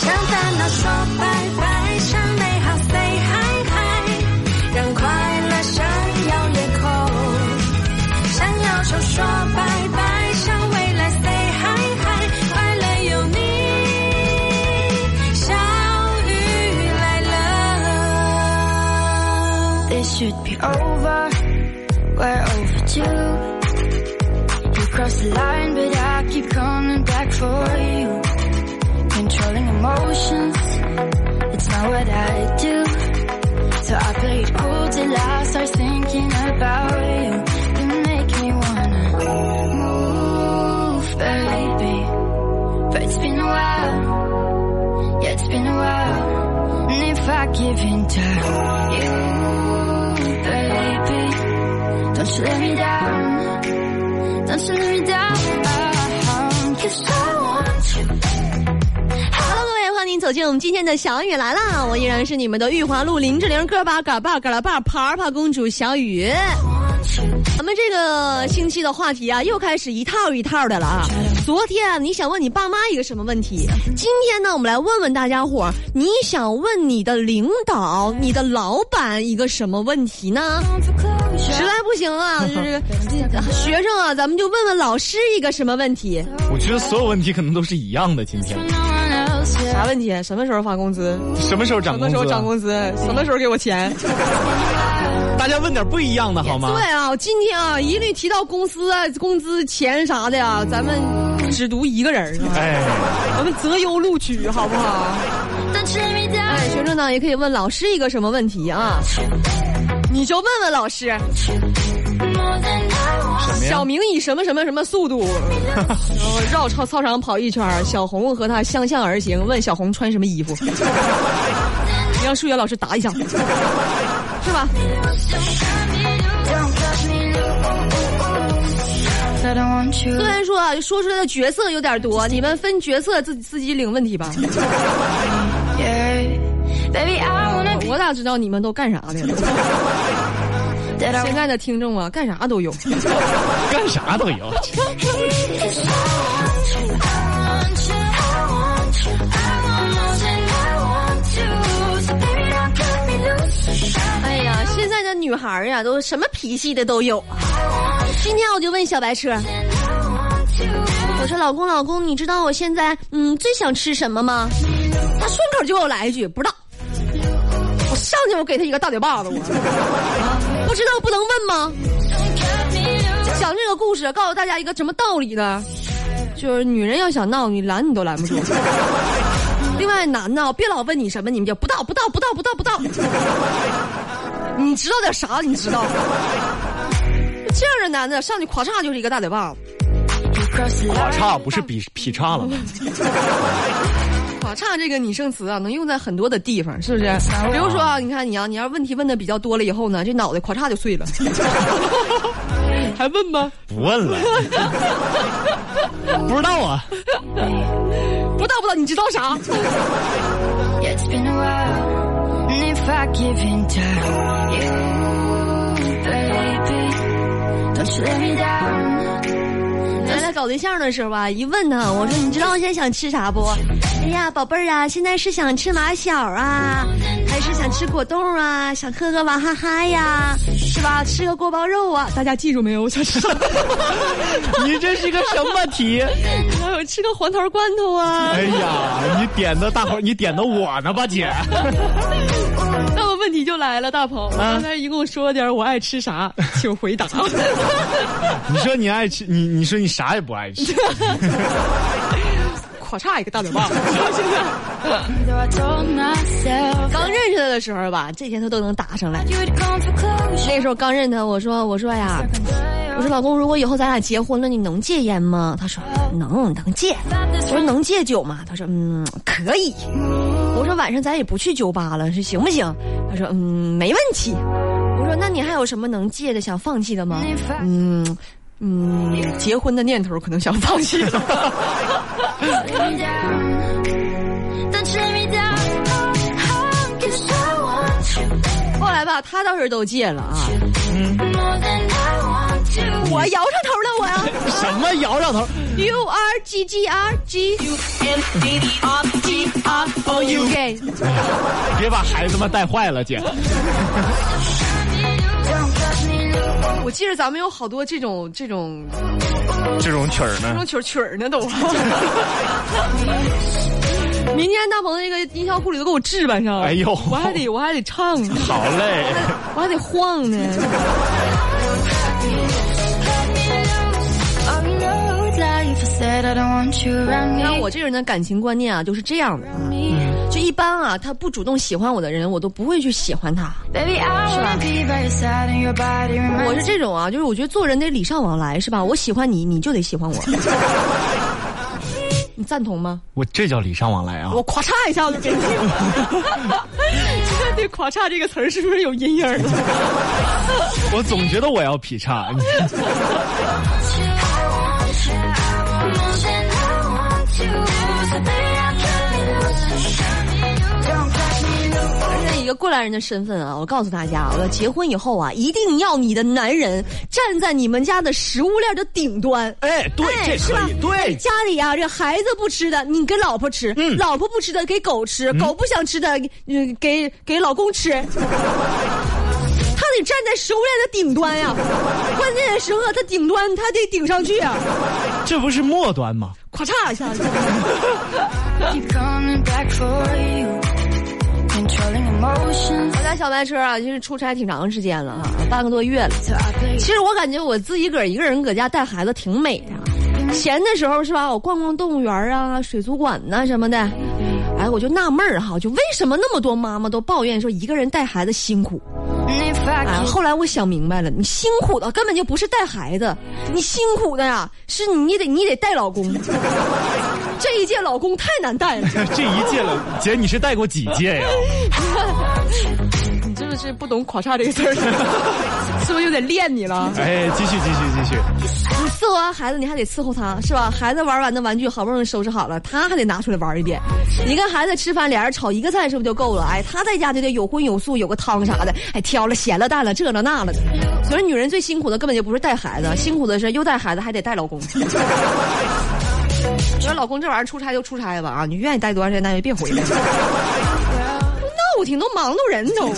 向烦恼说拜拜，向美好 say hi hi，让快乐闪耀夜空，向忧愁说拜拜，向未来 say hi hi，快乐有你，小雨来了。This. Crossed the line, but I keep coming back for you. Controlling emotions, it's not what I do. So I play it cool till I start thinking about you. You make me wanna move, baby. But it's been a while, yeah, it's been a while. And if I give in to you, baby, don't you let me down. Hello，各位，欢迎走进我们今天的小雨来啦！我依然是你们的玉华路林志玲个把嘎巴嘎啦巴啪啪公主小雨。咱们这个星期的话题啊，又开始一套一套的了啊。昨天你想问你爸妈一个什么问题？今天呢，我们来问问大家伙儿，你想问你的领导、你的老板一个什么问题呢？实在不行啊，就是学生啊，咱们就问问老师一个什么问题？我觉得所有问题可能都是一样的。今天啥问题？什么时候发工资？什么时候涨工资？什么时候涨工资？什么时候给我钱？大家问点不一样的好吗？对啊，今天啊，一律提到公司啊、工资、钱啥的呀，咱们只读一个人儿啊，哎，咱们择优录取，好不好.哎，学生呢也可以问老师一个什么问题啊？你就问问老师小？明以什么什么什么速度，然后绕操操场跑一圈儿，小红和他相向而行，问小红穿什么衣服，你让数学老师答一下，是吧虽然说啊，说出来的角色有点多，你们分角色自己自己领问题吧。我咋知道你们都干啥的现在的听众啊，干啥都有。干啥都有。女孩呀，都什么脾气的都有。今天我就问小白车，我说老公老公，你知道我现在嗯最想吃什么吗？他顺口就给我来一句不知道。我上去我给他一个大嘴巴子，我不知道不能问吗？讲这个故事，告诉大家一个什么道理呢？就是女人要想闹，你拦你都拦不住。另外，男的别老问你什么，你们就不到不到不到不到不到。你知道点啥？你知道？这样的男的上去咵嚓就是一个大嘴巴子 line. 岔不是比劈叉了吗？咵嚓这个拟声词啊，能用在很多的地方，是不是？比如说啊，你看你啊，你要问题问的比较多了以后呢，这脑袋咵嚓就碎了。还问吗？不问了，不知道啊。不知道不知道，你知道啥？If I give in to you, baby, don't you let me down. 原来搞对象的时候吧，一问他，我说你知道我现在想吃啥不？哎呀，宝贝儿啊，现在是想吃马小啊，还是想吃果冻啊？想喝个娃哈哈呀，是吧？吃个锅包肉啊？大家记住没有？我想吃？你这是个什么题？吃个黄桃罐头啊？哎呀，你点的大伙儿，你点的我呢吧，姐？那么问题就来了，大鹏，我刚才一共说了点我爱吃啥，请回答。你说你爱吃，你你说你啥也不爱吃，咵嚓一个大嘴巴刚认识他的时候吧，这些他都能答上来。那时候刚认他，我说我说呀，我说老公，如果以后咱俩结婚了，你能戒烟吗？他说能，能戒。我说能戒酒吗？他说嗯，可以。我说晚上咱也不去酒吧了，是行不行？他说嗯，没问题。我说那你还有什么能戒的、想放弃的吗？嗯嗯，结婚的念头可能想放弃了。后来吧，他倒是都戒了啊。我摇上头了，我呀。什么摇上头？U R G G R G U N D D R G R O U K。别把孩子们带坏了，姐。我记得咱们有好多这种这种这种曲儿呢这种？曲儿曲儿呢都。明天大鹏那个音效库里都给我置办上，哎呦我还得我还得唱，好嘞。我还得晃呢。Me. 我这个人的感情观念啊，就是这样的啊。就一般啊，他不主动喜欢我的人，我都不会去喜欢他。Your body 我是这种啊，就是我觉得做人得礼尚往来，是吧？我喜欢你，你就得喜欢我。你赞同吗？我这叫礼尚往来啊！我咔嚓一下就给你。对“咔嚓”这个词儿是不是有阴影儿了？我总觉得我要劈叉。以一个过来人的身份啊，我告诉大家，我要结婚以后啊，一定要你的男人站在你们家的食物链的顶端。哎，对，这是吧可以，？对，家里啊，这孩子不吃的，你给老婆吃；嗯老婆不吃的给狗吃，狗不想吃的，嗯，给给老公吃。站在食物链的顶端呀，关键的时候它顶端它得顶上去啊，这不是末端吗？咔嚓一下子。我家小白车啊，就是出差挺长时间了啊，半个多月了。其实我感觉我自己个儿一个人搁家带孩子挺美的。闲的时候是吧，我逛逛动物园啊、水族馆呐、什么的。哎，我就纳闷儿哈，就为什么那么多妈妈都抱怨说一个人带孩子辛苦？后来我想明白了，你辛苦的根本就不是带孩子，你辛苦的呀是你得你得带老公。这一届老公太难带了，这一届了，姐，你是带过几届呀？你 是不是不懂“垮嚓”这个词儿？是不是又得练你了？哎，继续，继续，继续。你伺候完孩子，你还得伺候他，是吧？孩子玩完的玩具好不容易收拾好了，他还得拿出来玩一遍。你跟孩子吃饭，俩人炒一个菜是不是就够了？哎，他在家就得有荤有素，有个汤啥的，哎，挑了咸了淡了，这了那了的。所以女人最辛苦的根本就不是带孩子，辛苦的是又带孩子还得带老公。说老公这玩意儿出差就出差吧啊，你愿意待多长时间那就别回来。不停都忙到人都。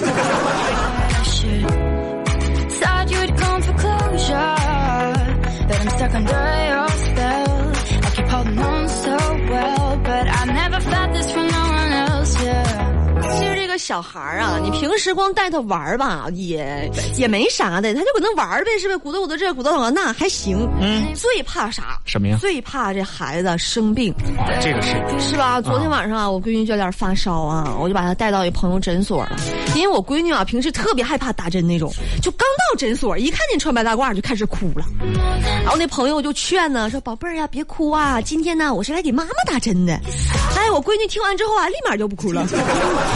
小孩儿啊，你平时光带他玩儿吧，也也没啥的，他就搁那玩儿呗，是不是？鼓捣鼓捣这，鼓捣鼓捣那还行。嗯，最怕啥？什么呀最怕这孩子生病，啊，这个是是吧？昨天晚上啊，我闺女就有点发烧啊，我就把她带到一朋友诊所了。因为我闺女啊，平时特别害怕打针那种，就刚到诊所，一看见穿白大褂就开始哭了。然后那朋友就劝呢，说宝贝儿呀，别哭啊，今天呢我是来给妈妈打针的。哎，我闺女听完之后啊，立马就不哭了。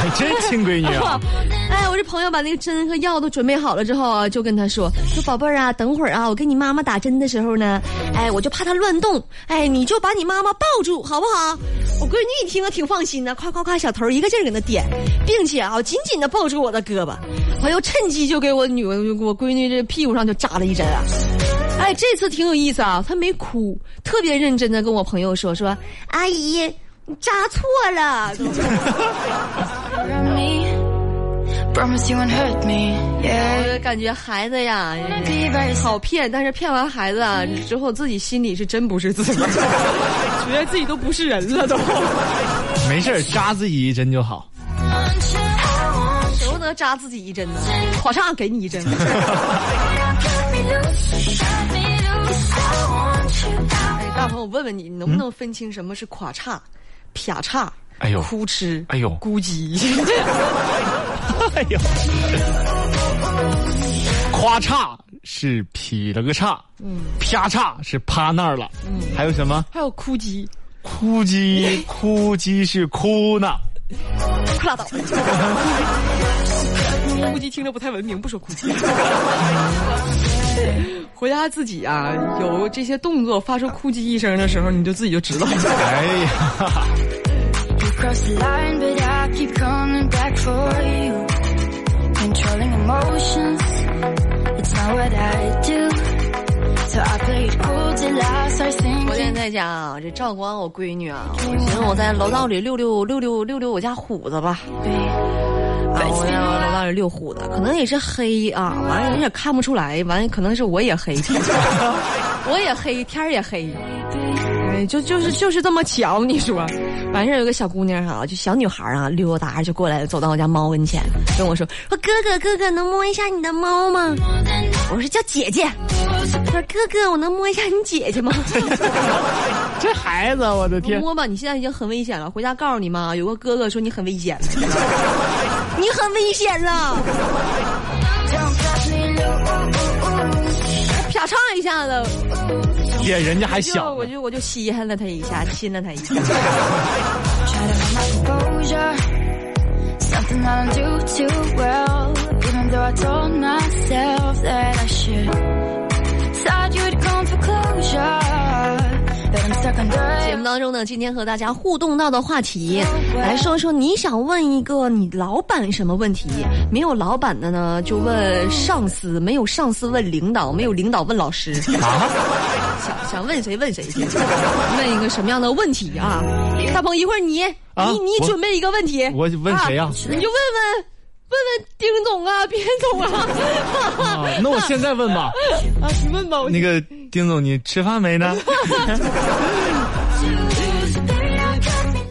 还真闺女啊！哎，我这朋友把那个针和药都准备好了之后啊，就跟他说：“说宝贝儿啊，等会儿啊，我给你妈妈打针的时候呢，哎，我就怕她乱动，哎，你就把你妈妈抱住，好不好？”我闺女一听啊，挺放心的，夸夸夸，小头一个劲儿给她点，并且啊，紧紧的抱住我的胳膊，我又趁机就给我女我闺女这屁股上就扎了一针啊。哎，这次挺有意思啊，她没哭，特别认真的跟我朋友说说：“阿姨，你扎错了。” Around me. Promise you won't hurt me, 我感觉孩子呀好骗，但是骗完孩子啊之后，自己心里是真不是自己，觉得自己都不是人了都，没事扎自己一针就好。舍不得扎自己一针呢，马上给你一针。哎，大鹏，我问问你，你能不能分清什么是垮叉、撇叉？哎呦哭哧，哎呦咕叽，哎呦，夸嚓是劈了个叉，嗯，啪嚓是趴那儿了，嗯，还有什么？还有哭叽，哭鸡，哭鸡是哭呢。快拉倒！哭叽听着不太文明，不说哭叽。回家自己啊，有这些动作发出哭叽一声的时候，你就自己就知道。哎呀 cross the line, but I keep coming back for you. Controlling emotions, it's not what I do. So i played cold and last i seen 我现在家啊，这照顾完我闺女啊，我寻思我在楼道里溜溜溜溜溜溜我家虎子吧。啊，我在楼道里遛虎子，可能也是黑啊，完了人也看不出来，完了可能是我也黑，我也黑，天儿也黑，哎，就就是就是这么巧，你说。完事儿有个小姑娘哈、就小女孩啊，溜达就过来，走到我家猫跟前，跟我说：“说哥哥哥哥，能摸一下你的猫吗？”我说叫姐姐。她说哥哥，我能摸一下你姐姐吗？这孩子，我的天！摸吧，你现在已经很危险了，回家告诉你妈，有个哥哥说你很危险，你很危险了。啪嚓一下子，脸人家还就小，我就我就稀罕了他一下，亲了他一下。节目当中呢，今天和大家互动到的话题，来说说你想问一个你老板什么问题？没有老板的呢，就问上司；没有上司问领导；没有领导问老师。啊，想想问谁问谁去，问一个什么样的问题啊？大鹏，一会儿你啊你你准备一个问题，我问谁呀啊你就问问问问丁总啊，边总啊，啊那我现在问吧，啊，你问吧，那个丁总，你吃饭没呢？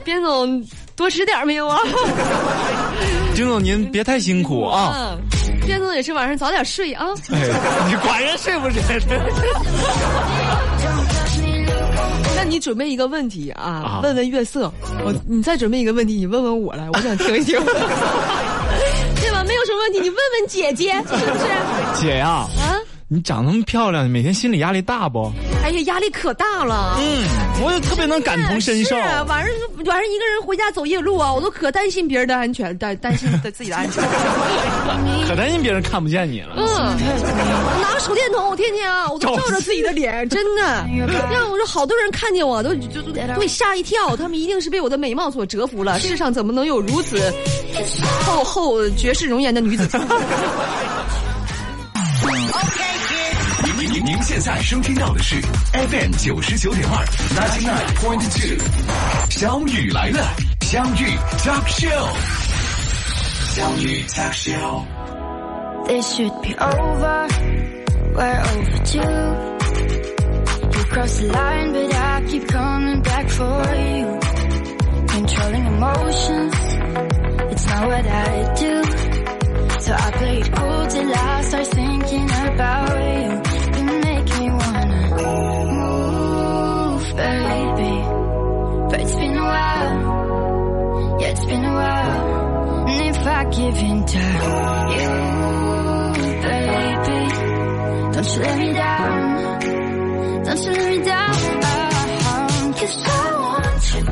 边总多吃点没有啊？丁总，您别太辛苦啊！嗯，边总也是晚上早点睡啊。哎，你管人睡不睡？那你准备一个问题啊啊，问问月色。我你再准备一个问题，你问问我来，我想听一听。你问问姐姐是不是？姐呀、啊，你长那么漂亮，你每天心理压力大不？哎呀，压力可大了。嗯，我也特别能感同身受是。啊晚上晚上一个人回家走夜路啊，我都可担心别人的安全，担担心的自己的安全。可担心别人看不见你了。嗯，我拿个手电筒，我天天啊，我都照着自己的脸，真的，让我说好多人看见我都就就都会吓一跳，他们一定是被我的美貌所折服了。世上怎么能有如此厚厚绝世容颜的女子？您您您现在收听到的是 FM 九十九点二，ninety nine point two，小雨来了，相遇 Talk Show，相遇 Talk Show。This should be over. We're overdue. You crossed the line, but I keep coming back for you. Controlling emotions, it's not what I do. So I play me down, don't you let me down. Cause I want you,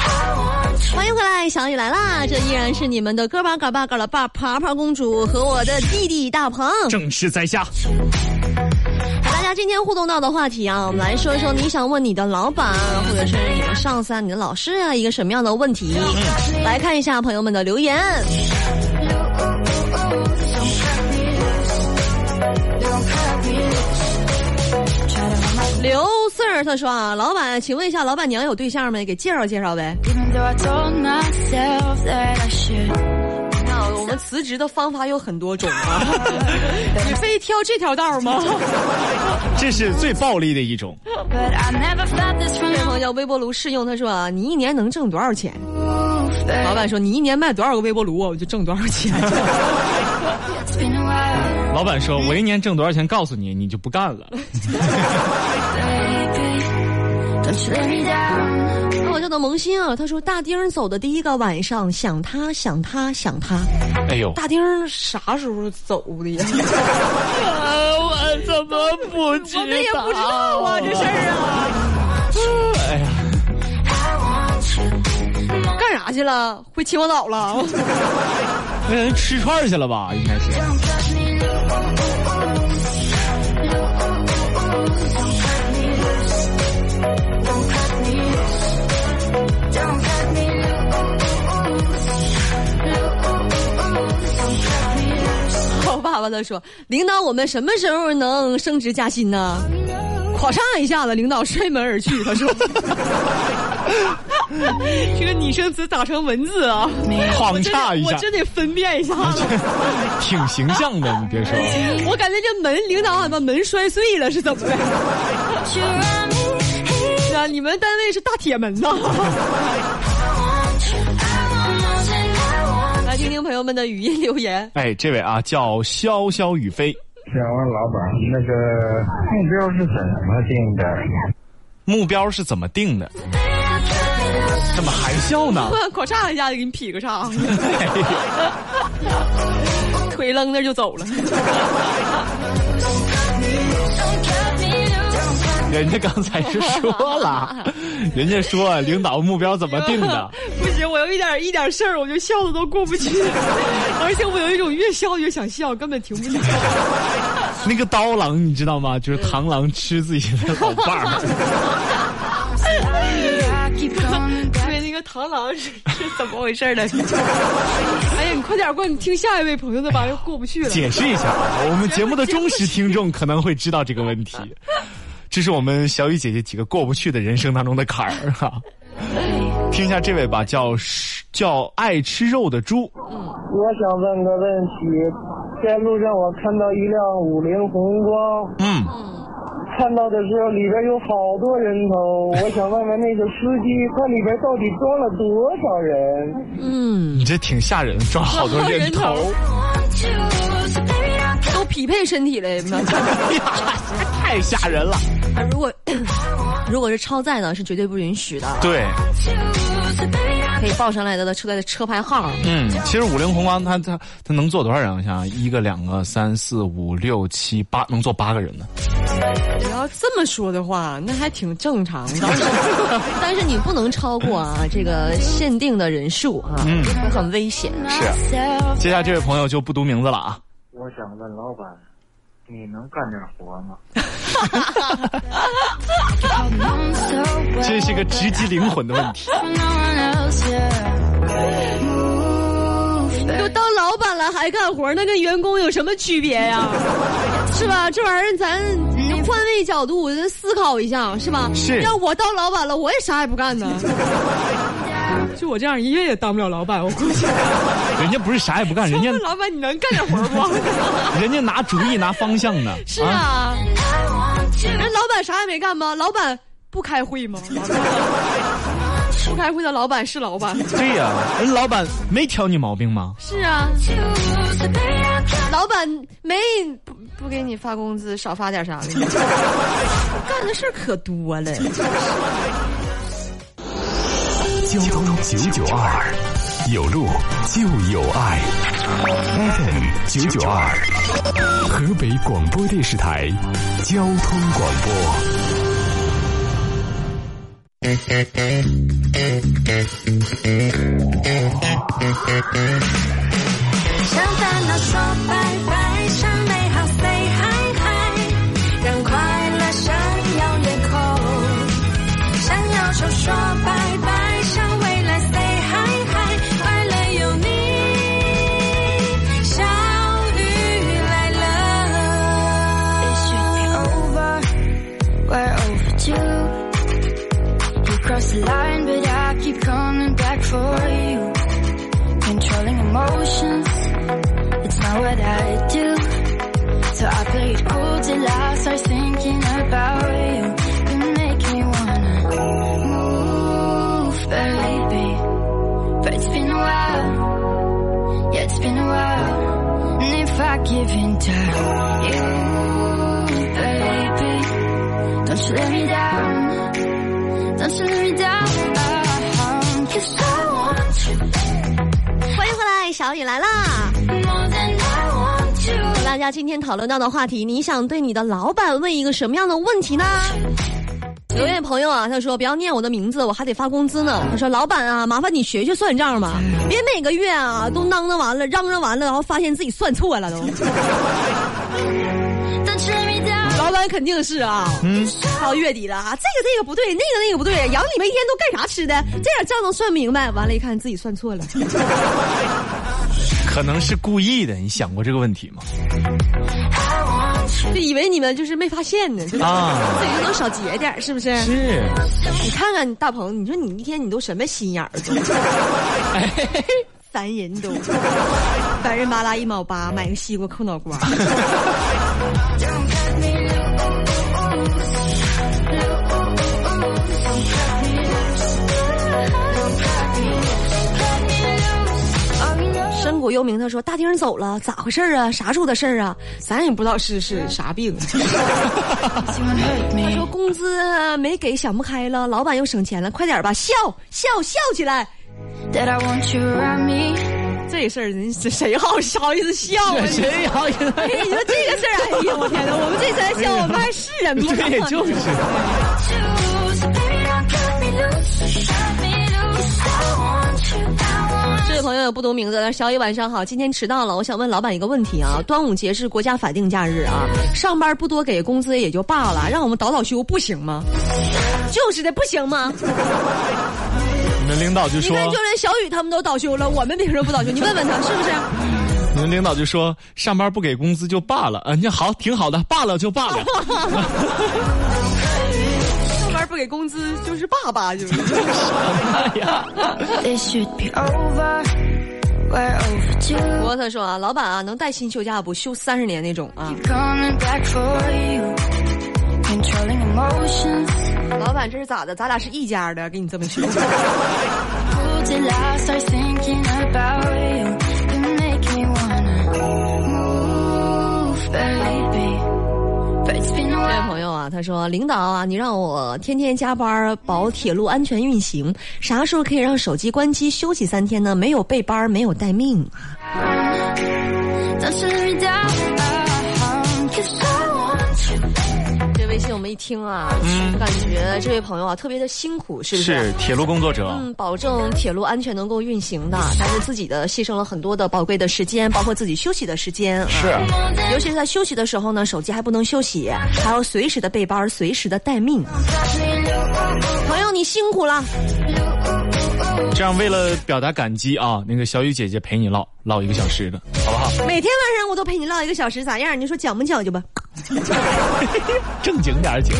I want you. 欢迎回来，小雨来啦！这依然是你们的哥巴嘎巴嘎拉巴爬爬公主和我的弟弟大鹏。正是在下，大家今天互动到的话题啊，我们来说一说你想问你的老板，或者是你的上司啊、你的老师啊，一个什么样的问题？来看一下朋友们的留言。刘四儿他说啊，老板，请问一下，老板娘有对象没？给介绍介绍呗。我们辞职的方法有很多种啊，你非挑这条道吗？这是最暴力的一种。这朋友叫微波炉试用，他说啊，你一年能挣多少钱？老板说你一年卖多少个微波炉啊，我就挣多少钱。老板说：“我一年挣多少钱，告诉你，你就不干了。我叫做萌新啊，他说大丁走的第一个晚上，想他想他想他。”哎呦，大丁啥时候走的呀？我怎么不知我们也不知道啊，这事儿啊，哎呀.干啥去了？回秦皇岛了？那人吃串去了吧？应该是。爸爸他说，领导，我们什么时候能升职加薪呢 咵嚓一下子，领导摔门而去。他说：“ 这个拟声词打成文字啊，咵嚓一下，我真得分辨一下子。挺形象的，你别说。我感觉这门领导还把门摔碎了，是怎么的？是啊，你们单位是大铁门呐。朋友们的语音留言。哎，这位啊，叫潇潇雨飞。想问老板，那个目标是怎么定的？目标是怎么定的？怎么还笑呢？咔嚓一下就给你劈个叉，腿扔那就走了。人家 刚才是说了，人家说领导目标怎么定的？不行，我有一点一点事儿，我就笑的都过不去，而且我有一种越笑越想笑，根本停不下来。那个刀郎你知道吗？就是螳螂吃自己的老伴儿。对，那个螳螂是是怎么回事呢？哎呀，你快点过，你听下一位朋友的吧，又过不去了。解释一下啊，我们节目的忠实听众可能会知道这个问题。这是我们小雨姐姐几个过不去的人生当中的坎儿哈。听一下这位吧，叫叫爱吃肉的猪。我想问个问题，在路上我看到一辆五菱宏光，嗯，看到的时候里边有好多人头，我想问问那个司机，他里边到底装了多少人？嗯，你这挺吓人，装好多人头，都匹配身体了，那 太吓人了。如果 如果是超载呢，是绝对不允许的。对，可以报上来的的车的车牌号。嗯，其实五菱宏光它它它能坐多少人？我想一个、两个、三四五六七八，能坐八个人呢。你要这么说的话，那还挺正常的。但是你不能超过啊这个限定的人数啊，嗯很危险。是，接下来这位朋友就不读名字了啊。我想问老板，你能干点活吗？这是个直击灵魂的问题。都当老板了还干活，那跟员工有什么区别呀？是吧？这玩意儿咱换位角度咱思考一下，是吧？是要我当老板了，我也啥也不干呢。就我这样，一月也当不了老板，我估计。人家不是啥也不干，人家老板，你能干点活不？人家拿主意、拿方向呢。是啊，人老板啥也没干吗？老板不开会吗？不开会的老板是老板。对呀、人老板没挑你毛病吗？是啊，老板没不不给你发工资，少发点啥的，干的事儿可多了。交通九九二，有路就有爱。FM 九九二，河北广播电视台交通广播。向烦恼说拜拜，迎回来，啦大家今天讨论到的话题，你想对你的老板问一个什么样的问题呢？有位朋友啊，他说不要念我的名字，我还得发工资呢。他说老板啊，麻烦你学学算账吧，别每个月啊都囔囔完了，嚷嚷完了，然后发现自己算错了都。老板肯定是啊，嗯，到月底了啊，这个这个不对，那个那个不对，养你们一天都干啥吃的？这点账都算明白？完了，一看自己算错了。可能是故意的，你想过这个问题吗？就 以为你们就是没发现呢，就是啊自己就能少节点儿，是不是？是，你看看你大鹏，你说你一天你都什么心眼儿都，烦人都，烦人巴拉一毛八买个西瓜扣脑瓜。Oh, 深谷幽冥他说大丁走了，咋回事儿啊？啥时候的事儿啊？咱也不知道是是啥病。他说工资没给，想不开了，老板又省钱了，快点吧，笑笑笑起来。That I want you around me. 这事儿人这谁好好意思笑啊？谁好意思？哎，你说这个事儿，哎呀，我天哪！我们这才笑，我们还是人吗？对，就是。朋友不读名字，小雨晚上好，今天迟到了，我想问老板一个问题啊，端午节是国家法定假日啊，上班不多给工资也就罢了，让我们倒倒休不行吗？就是的，不行吗？你们领导就说你看，，就连小雨他们都倒休了，我们凭什么不倒休？你问问他是不是？你们领导就说，上班不给工资就罢了，啊，你好，挺好的，罢了就罢了。不给工资就是爸爸 就是。沃特说啊老板啊能带薪休假不？休三十年那种啊。老板这是咋的？咱俩是一家的给你这么说。这位朋友啊，他说：“领导啊，你让我天天加班保铁路安全运行，啥时候可以让手机关机休息三天呢？没有备班，没有待命。Me 微信我们一听啊，嗯感觉这位朋友啊特别的辛苦，是不是？是铁路工作者，嗯，保证铁路安全能够运行的，但是自己的牺牲了很多的宝贵的时间，包括自己休息的时间。啊是尤其是在休息的时候呢，手机还不能休息，还要随时的备班，随时的待命。朋友，你辛苦了。这样为了表达感激啊，那个小雨姐姐陪你唠唠一个小时的，好不好？每天晚上我都陪你唠一个小时，咋样？你说讲不讲究吧？正经点儿姐。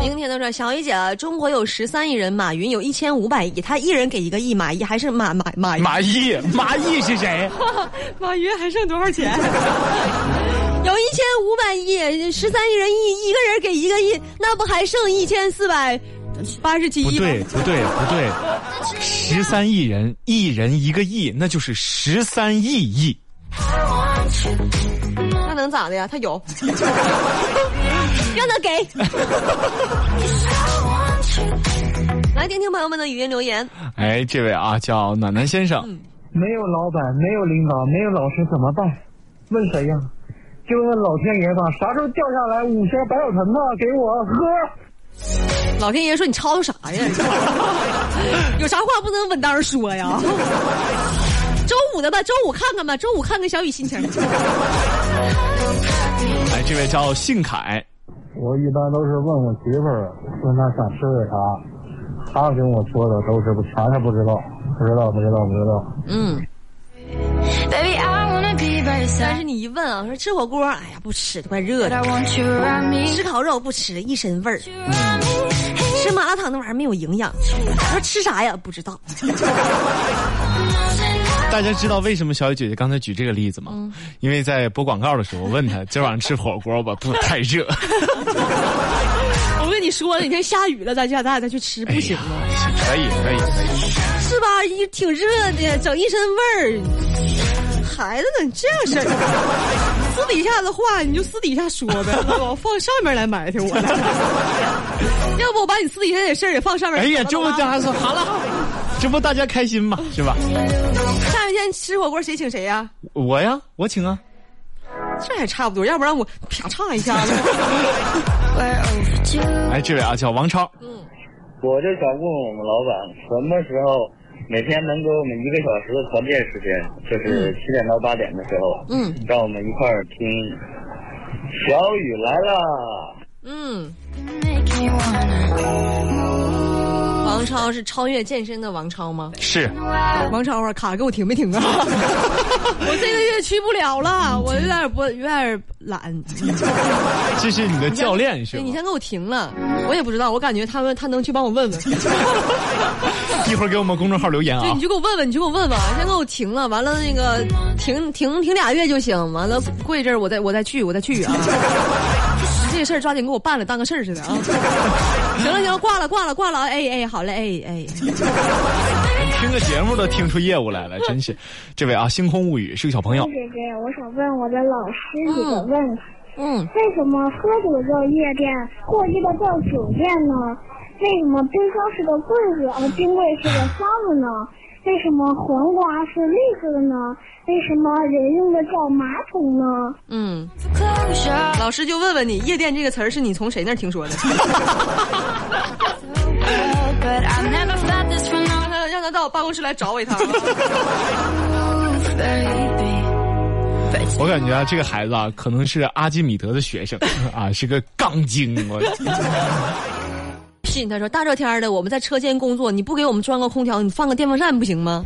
明天的说，小雨姐，中国有十三亿人，马云有一千五百亿，他一人给一个亿，马一还是马马马马毅，马毅是谁？马云还剩多少钱？有一千五百亿，十三亿人一一个人给一个亿，那不还剩一千四百八十七亿？不对，不对，不对，十三亿人，一人一个亿，那就是十三亿亿。那能咋的呀？他有，让他给。来听听朋友们的语音留言。哎，这位啊，叫暖暖先生，没有老板，没有领导，没有老师怎么办？问谁呀？就问老天爷吧，啥时候掉下来五箱白小陈子给我喝？老天爷说你吵吵啥呀？有啥话不能稳当说呀？周五的吧，周五看看吧，周五看看小雨心情。哎，这位叫信凯，我一般都是问我媳妇儿，问她想吃点啥，她跟我说的都是不全是不知道，不知道，不知道，不知道。嗯但是你一问啊，说吃火锅，哎呀不吃，怪热 But 的.吃烤肉不吃，一身味儿。吃麻辣烫那玩意儿没有营养。说吃啥呀？不知道。大家知道为什么小雨姐姐刚才举这个例子吗？嗯因为在播广告的时候，我问她 今晚上吃火锅吧，不太热。我跟你说，哪天下雨了，咱家咱俩再去吃，不行吗？可以，可以，可以。是吧？一挺热的，整一身味儿。孩子呢？这样式儿，私底下的话你就私底下说呗，我放上面来埋汰我。要不我把你私底下的事儿也放上面。哎呀，这不走了大家说好了，这不大家开心嘛，是吧？下一天吃火锅谁请谁呀、我呀，我请啊。这还差不多，要不然我啪唱一下。子。哎，这位啊叫王超，嗯。我就想问我们老板，什么时候每天能给我们一个小时的团建时间，就是七点到八点的时候，嗯。让我们一块儿听小雨来了。嗯，王超是超越健身的王超吗？是，王超啊，卡给我停没停啊？我这个月去不了了，我有点不有点懒。这是你的教练是吧，你？先给我停了，我也不知道，我感觉他们他能去帮我问问。一会儿给我们公众号留言啊对，啊你。就给我问问，你就给我问问，先给我停了，完了那个停停停俩月就行，完了过一阵儿我再我再去我再去啊。这事儿抓紧给我办了，当个事儿似的啊！行了行了，挂了挂了挂了，哎哎，好嘞，哎哎。听个节目都听出业务来了，真是。这位啊，星空物语是个小朋友，姐姐，我想问我的老师一个问题：嗯，为什么喝酒叫夜店，过夜的叫酒店呢？为什么冰箱是个柜子，而冰柜是个箱子呢？为什么黄瓜是绿色的呢？为什么人用的叫马桶呢？嗯.老师就问问你，夜店这个词儿是你从谁那儿听说的 让他让他到我办公室来找我一趟我感觉啊，这个孩子啊，可能是阿基米德的学生 啊，是个杠精。我信他说大热天儿的，我们在车间工作，你不给我们装个空调，你放个电风扇不行吗？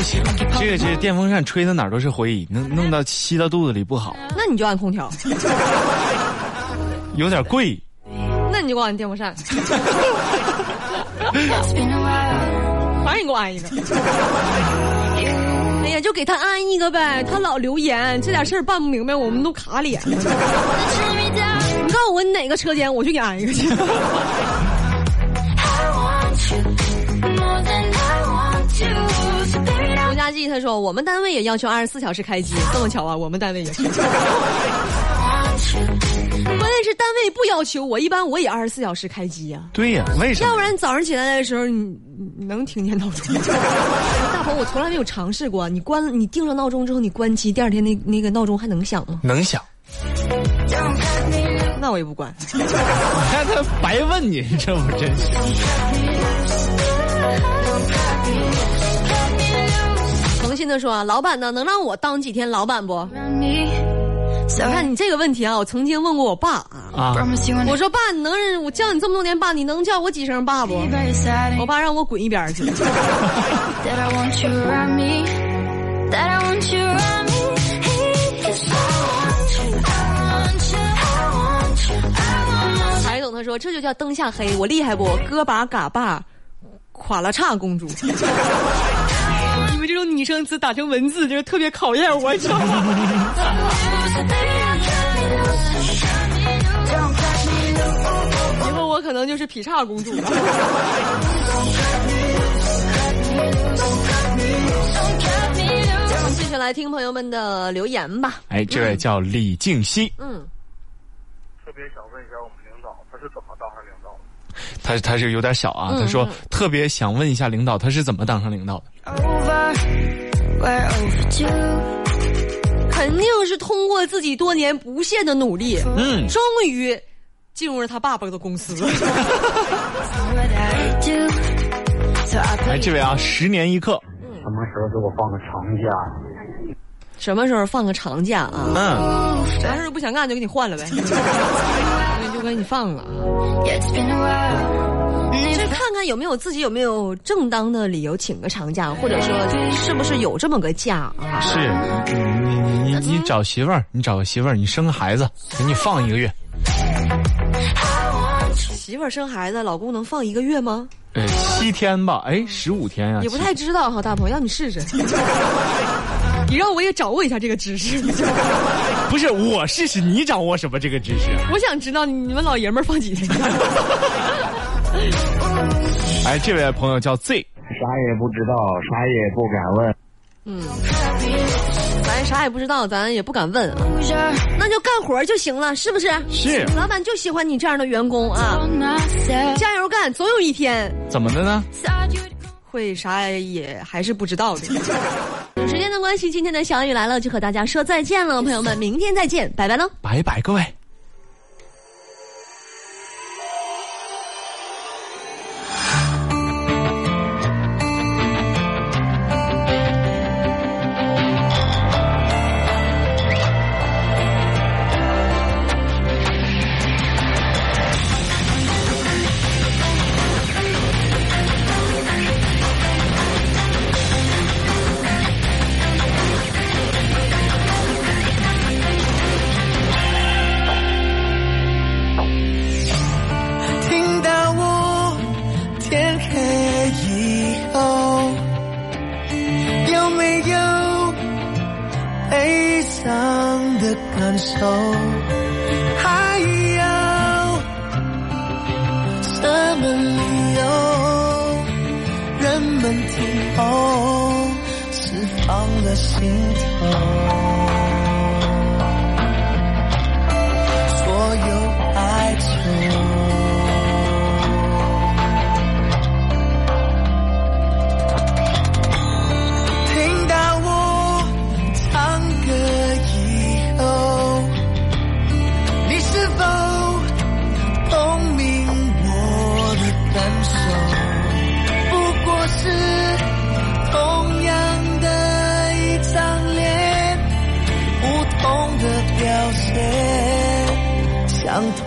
不行，这个这电风扇吹的哪儿都是回忆，弄弄到吸到肚子里不好，那你就按空调，有点贵。那你就给我按电风扇. 反正你给我按一个。哎呀，就给他安一个呗，他老留言，这点事儿办不明白，我们都卡脸.你告诉我你哪个车间，我去给你安一个去。他说，我们单位也要求二十四小时开机，这么巧啊，我们单位也是。关键是单位不要求，我一般我也二十四小时开机呀、对呀、为什么？要不然早上起来的时候，你你能听见闹钟？大鹏，我从来没有尝试过。你关你定了闹钟之后，你关机，第二天那那个闹钟还能响吗？能想？Don't cut me loose. 那我也不关。你看他白问你，这不真是？心的说：“老板呢，能让我当几天老板不？”小看你这个问题啊，我曾经问过我爸啊，我说爸，你能我叫你这么多年爸，你能叫我几声爸不？我爸让我滚一边去了。还懂他说这就叫灯下黑，我厉害不？哥把嘎巴，垮了差公主。用拟声词打成文字，就是特别考验我。以后我可能就是劈叉公主了。继续来听朋友们的留言吧。哎，这位叫李静熙。嗯，特别想问一下我们领导，他是怎么？他他是有点小啊，他说特别想问一下领导，他是怎么当上领导的.肯定是通过自己多年不懈的努力，嗯，终于进入了他爸爸的公司。哎，这位啊，十年一刻，什么时候给我放个长假？什么时候放个长假啊？嗯，啥时候不想干就给你换了呗，就就给你放了。And 就看看有没有自己有没有正当的理由请个长假，或者说是不是有这么个假啊？是你你你你找媳妇儿，你找个媳妇儿，你生个孩子，给你放一个月，媳妇儿生孩子，老公能放一个月吗？呃，七天吧，哎，十五天呀、也不太知道哈，大鹏，让你试试。你让我也掌握一下这个知识，不是我试试，你掌握什么这个知识？我想知道你们老爷们儿放几天假。哎，这位朋友叫 Z，啥也不知道，啥也不敢问。嗯，咱啥也不知道，咱也不敢问啊，那就干活就行了，是不是？是老板就喜欢你这样的员工啊，加油干，总有一天怎么的呢？会啥也还是不知道的。有时间的关系，今天的小雨来了，就和大家说再见了，朋友们，明天再见，拜拜喽。拜拜，各位。